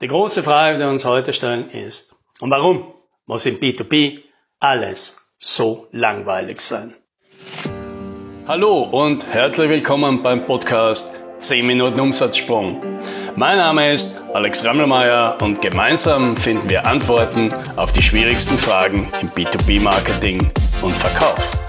Die große Frage, die wir uns heute stellen, ist, und warum muss im B2B alles so langweilig sein? Hallo und herzlich willkommen beim Podcast 10 Minuten Umsatzsprung. Mein Name ist Alex Rammelmeier und gemeinsam finden wir Antworten auf die schwierigsten Fragen im B2B-Marketing und Verkauf.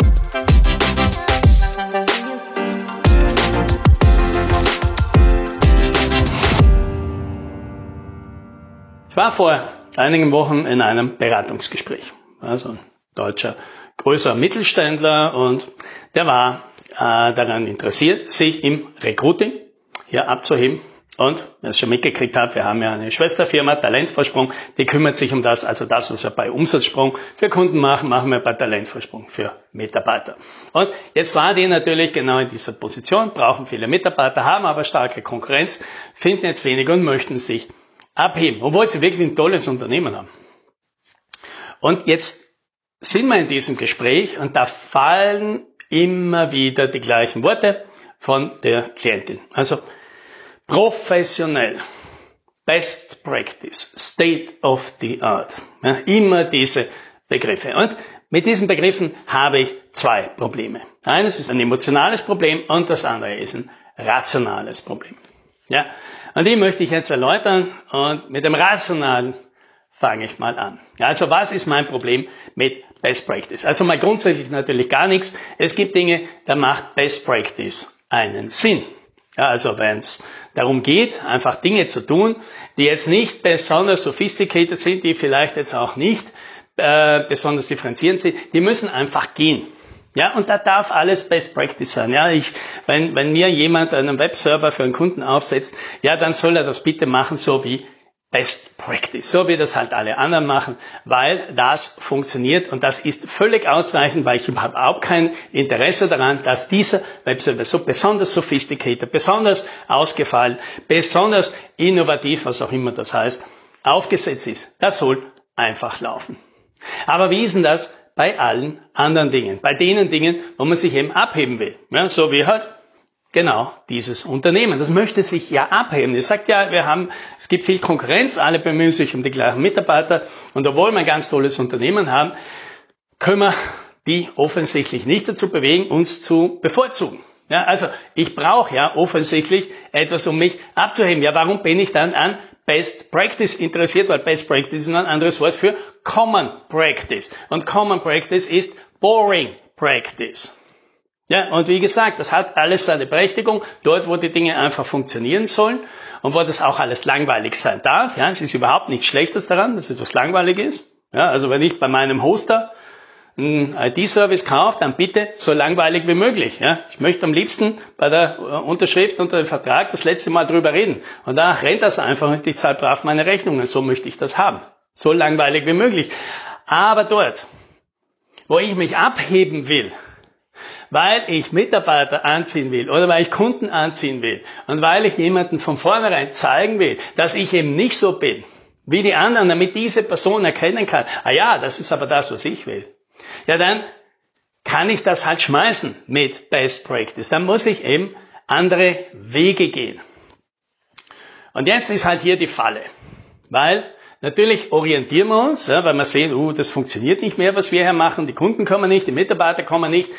Ich war vor einigen Wochen in einem Beratungsgespräch. Also ein deutscher größerer Mittelständler und der war äh, daran interessiert, sich im Recruiting hier abzuheben. Und, wer es schon mitgekriegt hat, wir haben ja eine Schwesterfirma, Talentvorsprung, die kümmert sich um das, also das, was wir bei Umsatzsprung für Kunden machen, machen wir bei Talentvorsprung für Mitarbeiter. Und jetzt war die natürlich genau in dieser Position, brauchen viele Mitarbeiter, haben aber starke Konkurrenz, finden jetzt weniger und möchten sich abheben, obwohl sie wirklich ein tolles Unternehmen haben. Und jetzt sind wir in diesem Gespräch und da fallen immer wieder die gleichen Worte von der Klientin. Also professionell, best practice, state of the art. Ja, immer diese Begriffe. Und mit diesen Begriffen habe ich zwei Probleme. Eines ist ein emotionales Problem und das andere ist ein rationales Problem. Ja, und die möchte ich jetzt erläutern und mit dem Rationalen fange ich mal an. Also was ist mein Problem mit Best Practice? Also mal grundsätzlich natürlich gar nichts. Es gibt Dinge, da macht Best Practice einen Sinn. Ja, also wenn es darum geht, einfach Dinge zu tun, die jetzt nicht besonders sophisticated sind, die vielleicht jetzt auch nicht äh, besonders differenzierend sind, die müssen einfach gehen. Ja, und da darf alles Best Practice sein. Ja, ich, wenn, wenn mir jemand einen Webserver für einen Kunden aufsetzt, ja, dann soll er das bitte machen, so wie Best Practice, so wie das halt alle anderen machen, weil das funktioniert und das ist völlig ausreichend, weil ich habe überhaupt kein Interesse daran, dass dieser Webserver so besonders sophisticated, besonders ausgefallen, besonders innovativ, was auch immer das heißt, aufgesetzt ist. Das soll einfach laufen. Aber wie ist denn das bei allen anderen Dingen, bei denen Dingen, wo man sich eben abheben will. Ja, so wie halt genau dieses Unternehmen. Das möchte sich ja abheben. Es sagt ja, wir haben, es gibt viel Konkurrenz, alle bemühen sich um die gleichen Mitarbeiter und obwohl wir ein ganz tolles Unternehmen haben, können wir die offensichtlich nicht dazu bewegen, uns zu bevorzugen. Ja, also ich brauche ja offensichtlich etwas, um mich abzuheben. Ja, warum bin ich dann an Best Practice interessiert, weil Best Practice ist ein anderes Wort für Common Practice. Und Common Practice ist Boring Practice. Ja, und wie gesagt, das hat alles seine Berechtigung, dort, wo die Dinge einfach funktionieren sollen und wo das auch alles langweilig sein darf. Ja, es ist überhaupt nichts Schlechtes daran, dass etwas langweilig ist. Ja, also wenn ich bei meinem Hoster einen IT-Service kauft, dann bitte so langweilig wie möglich. Ja? Ich möchte am liebsten bei der Unterschrift unter dem Vertrag das letzte Mal drüber reden. Und da rennt das einfach und ich zahle brav meine Rechnungen. So möchte ich das haben. So langweilig wie möglich. Aber dort, wo ich mich abheben will, weil ich Mitarbeiter anziehen will oder weil ich Kunden anziehen will und weil ich jemanden von vornherein zeigen will, dass ich eben nicht so bin wie die anderen, damit diese Person erkennen kann, ah ja, das ist aber das, was ich will ja dann kann ich das halt schmeißen mit Best Practice. Dann muss ich eben andere Wege gehen. Und jetzt ist halt hier die Falle, weil natürlich orientieren wir uns, ja, weil wir sehen, uh, das funktioniert nicht mehr, was wir hier machen, die Kunden kommen nicht, die Mitarbeiter kommen nicht.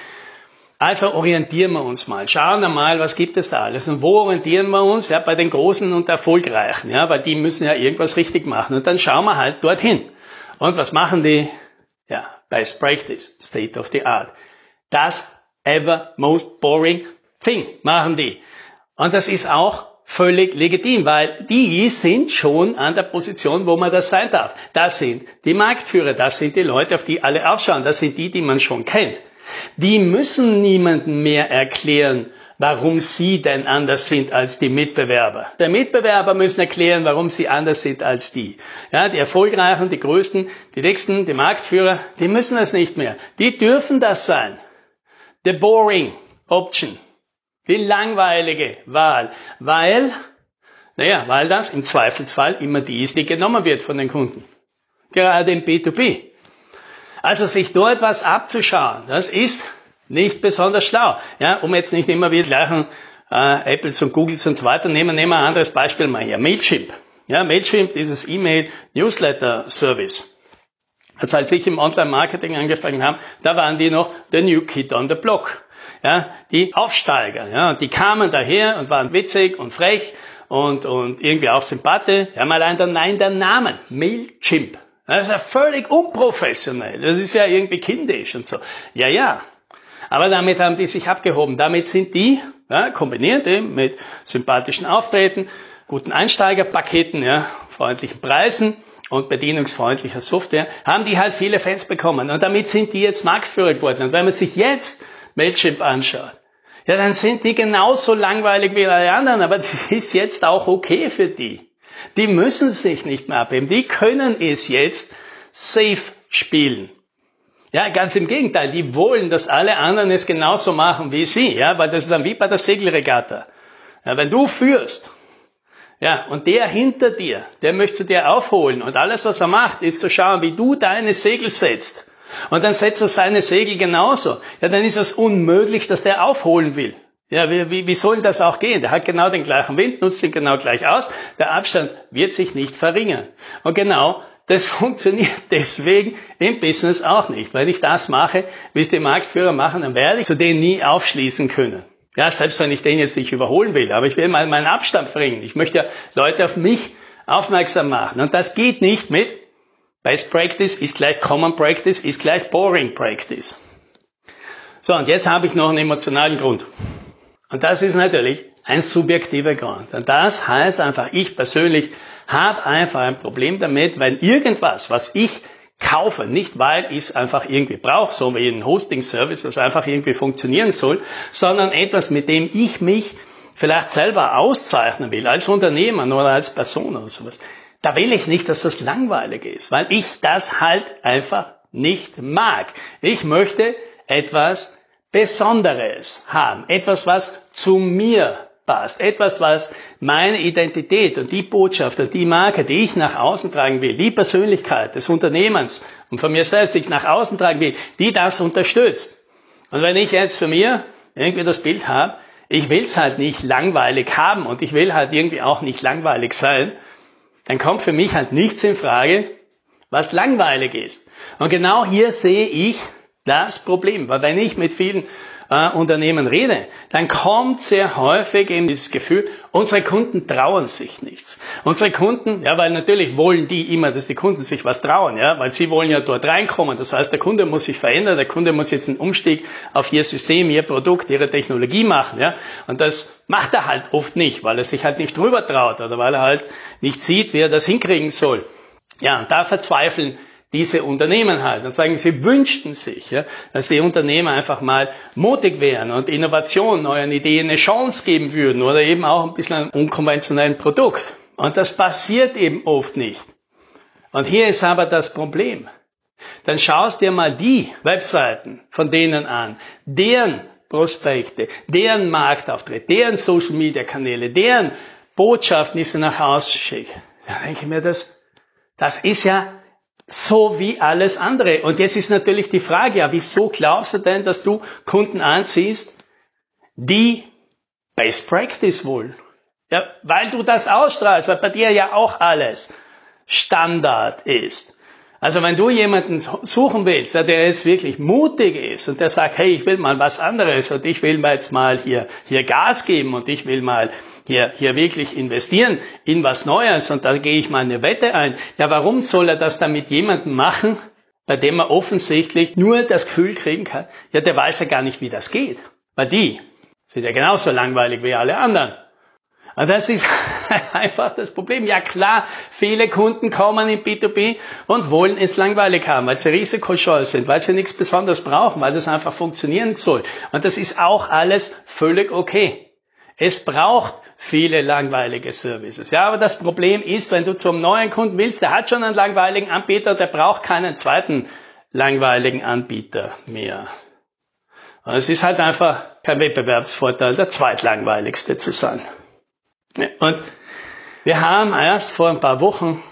Also orientieren wir uns mal, schauen wir mal, was gibt es da alles und wo orientieren wir uns? Ja, bei den Großen und Erfolgreichen, ja, weil die müssen ja irgendwas richtig machen und dann schauen wir halt dorthin. Und was machen die? Ja, best practice, state of the art. Das ever most boring thing machen die. Und das ist auch völlig legitim, weil die sind schon an der Position, wo man das sein darf. Das sind die Marktführer, das sind die Leute, auf die alle ausschauen, das sind die, die man schon kennt. Die müssen niemandem mehr erklären, warum sie denn anders sind als die Mitbewerber. Der Mitbewerber müssen erklären, warum sie anders sind als die. Ja, die Erfolgreichen, die Größten, die Dicksten, die Marktführer, die müssen das nicht mehr. Die dürfen das sein. The boring option. Die langweilige Wahl. Weil, naja, weil das im Zweifelsfall immer die ist, die genommen wird von den Kunden. Gerade im B2B. Also sich dort was abzuschauen, das ist nicht besonders schlau. Ja, um jetzt nicht immer wieder gleichen äh, Apples und Googles und so weiter nehmen, nehmen wir ein anderes Beispiel mal hier. Mailchimp. Ja, Mailchimp, dieses E-Mail-Newsletter-Service. Also als ich im Online-Marketing angefangen habe, da waren die noch the new kid on the block. Ja, die Aufsteiger, ja, die kamen daher und waren witzig und frech und, und irgendwie auch sympathisch. Ja, mal der Nein, der Namen, Mailchimp. Das ist ja völlig unprofessionell. Das ist ja irgendwie kindisch und so. Ja, ja. Aber damit haben die sich abgehoben. Damit sind die, ja, kombiniert eben mit sympathischen Auftreten, guten Einsteigerpaketen, ja, freundlichen Preisen und bedienungsfreundlicher Software, haben die halt viele Fans bekommen. Und damit sind die jetzt Marktführer geworden. Und wenn man sich jetzt Mailchimp anschaut, ja, dann sind die genauso langweilig wie alle anderen, aber das ist jetzt auch okay für die. Die müssen sich nicht mehr abheben. Die können es jetzt safe spielen. Ja, ganz im Gegenteil. Die wollen, dass alle anderen es genauso machen wie sie. Ja, weil das ist dann wie bei der Segelregatta. Ja, wenn du führst, ja, und der hinter dir, der möchte dir aufholen und alles, was er macht, ist zu schauen, wie du deine Segel setzt. Und dann setzt er seine Segel genauso. Ja, dann ist es unmöglich, dass der aufholen will. Ja, wie, wie, wie soll das auch gehen? Der hat genau den gleichen Wind, nutzt ihn genau gleich aus. Der Abstand wird sich nicht verringern. Und genau das funktioniert deswegen im Business auch nicht. Wenn ich das mache, wie es die Marktführer machen, dann werde ich zu denen nie aufschließen können. Ja, selbst wenn ich den jetzt nicht überholen will, aber ich will mal meinen Abstand verringern. Ich möchte ja Leute auf mich aufmerksam machen. Und das geht nicht mit Best Practice ist gleich Common Practice ist gleich Boring Practice. So, und jetzt habe ich noch einen emotionalen Grund. Und das ist natürlich ein subjektiver Grund. Und das heißt einfach, ich persönlich habe einfach ein Problem damit, weil irgendwas, was ich kaufe, nicht weil ich es einfach irgendwie brauche, so wie ein Hosting-Service, das einfach irgendwie funktionieren soll, sondern etwas, mit dem ich mich vielleicht selber auszeichnen will, als Unternehmer oder als Person oder sowas. Da will ich nicht, dass das langweilig ist, weil ich das halt einfach nicht mag. Ich möchte etwas Besonderes haben. Etwas, was zu mir passt. Etwas, was meine Identität und die Botschaft und die Marke, die ich nach außen tragen will, die Persönlichkeit des Unternehmens und von mir selbst, die ich nach außen tragen will, die das unterstützt. Und wenn ich jetzt für mir irgendwie das Bild habe, ich will es halt nicht langweilig haben und ich will halt irgendwie auch nicht langweilig sein, dann kommt für mich halt nichts in Frage, was langweilig ist. Und genau hier sehe ich das Problem, weil wenn ich mit vielen äh, Unternehmen rede, dann kommt sehr häufig eben dieses Gefühl, unsere Kunden trauen sich nichts. Unsere Kunden, ja, weil natürlich wollen die immer, dass die Kunden sich was trauen, ja, weil sie wollen ja dort reinkommen. Das heißt, der Kunde muss sich verändern, der Kunde muss jetzt einen Umstieg auf ihr System, ihr Produkt, ihre Technologie machen, ja. Und das macht er halt oft nicht, weil er sich halt nicht drüber traut oder weil er halt nicht sieht, wie er das hinkriegen soll. Ja, und da verzweifeln diese Unternehmen halt und sagen, sie wünschten sich, ja, dass die Unternehmen einfach mal mutig wären und Innovation, neuen Ideen eine Chance geben würden oder eben auch ein bisschen ein unkonventionellen Produkt. Und das passiert eben oft nicht. Und hier ist aber das Problem. Dann schaust dir mal die Webseiten von denen an, deren Prospekte, deren Marktauftritt, deren Social Media Kanäle, deren Botschaften, die sie nach Hause schicken. Da denke ich mir, das, das ist ja so wie alles andere. Und jetzt ist natürlich die Frage, ja, wieso glaubst du denn, dass du Kunden anziehst, die Best Practice wollen? Ja, weil du das ausstrahlst, weil bei dir ja auch alles Standard ist. Also wenn du jemanden suchen willst, der jetzt wirklich mutig ist und der sagt, hey, ich will mal was anderes und ich will mal jetzt mal hier, hier Gas geben und ich will mal hier, hier wirklich investieren in was Neues und da gehe ich mal eine Wette ein. Ja, warum soll er das dann mit jemandem machen, bei dem er offensichtlich nur das Gefühl kriegen kann, ja, der weiß ja gar nicht, wie das geht. Weil die sind ja genauso langweilig wie alle anderen. Und das ist einfach das Problem. Ja klar, viele Kunden kommen in B2B und wollen es langweilig haben, weil sie risikoscheu sind, weil sie nichts Besonderes brauchen, weil das einfach funktionieren soll. Und das ist auch alles völlig okay. Es braucht viele langweilige Services. Ja, aber das Problem ist, wenn du zum neuen Kunden willst, der hat schon einen langweiligen Anbieter, der braucht keinen zweiten langweiligen Anbieter mehr. Und es ist halt einfach kein Wettbewerbsvorteil, der zweitlangweiligste zu sein. Und wir haben erst vor ein paar Wochen,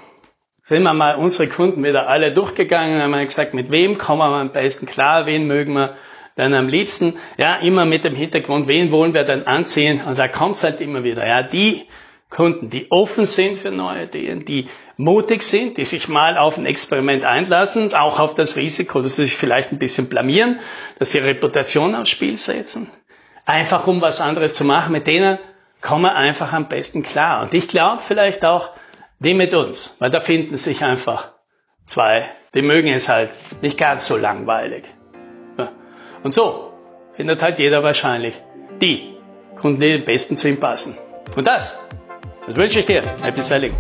sind wir mal unsere Kunden wieder alle durchgegangen, haben wir gesagt, mit wem kommen wir am besten klar, wen mögen wir dann am liebsten, ja, immer mit dem Hintergrund, wen wollen wir dann anziehen, und da kommt es halt immer wieder, ja, die Kunden, die offen sind für neue Ideen, die mutig sind, die sich mal auf ein Experiment einlassen, auch auf das Risiko, dass sie sich vielleicht ein bisschen blamieren, dass sie Reputation aufs Spiel setzen, einfach um was anderes zu machen, mit denen kommen einfach am besten klar. Und ich glaube vielleicht auch die mit uns, weil da finden sich einfach zwei, die mögen es halt nicht ganz so langweilig. Und so findet halt jeder wahrscheinlich die Kunden, die am besten zu ihm passen. Und das, das wünsche ich dir. Happy Selling.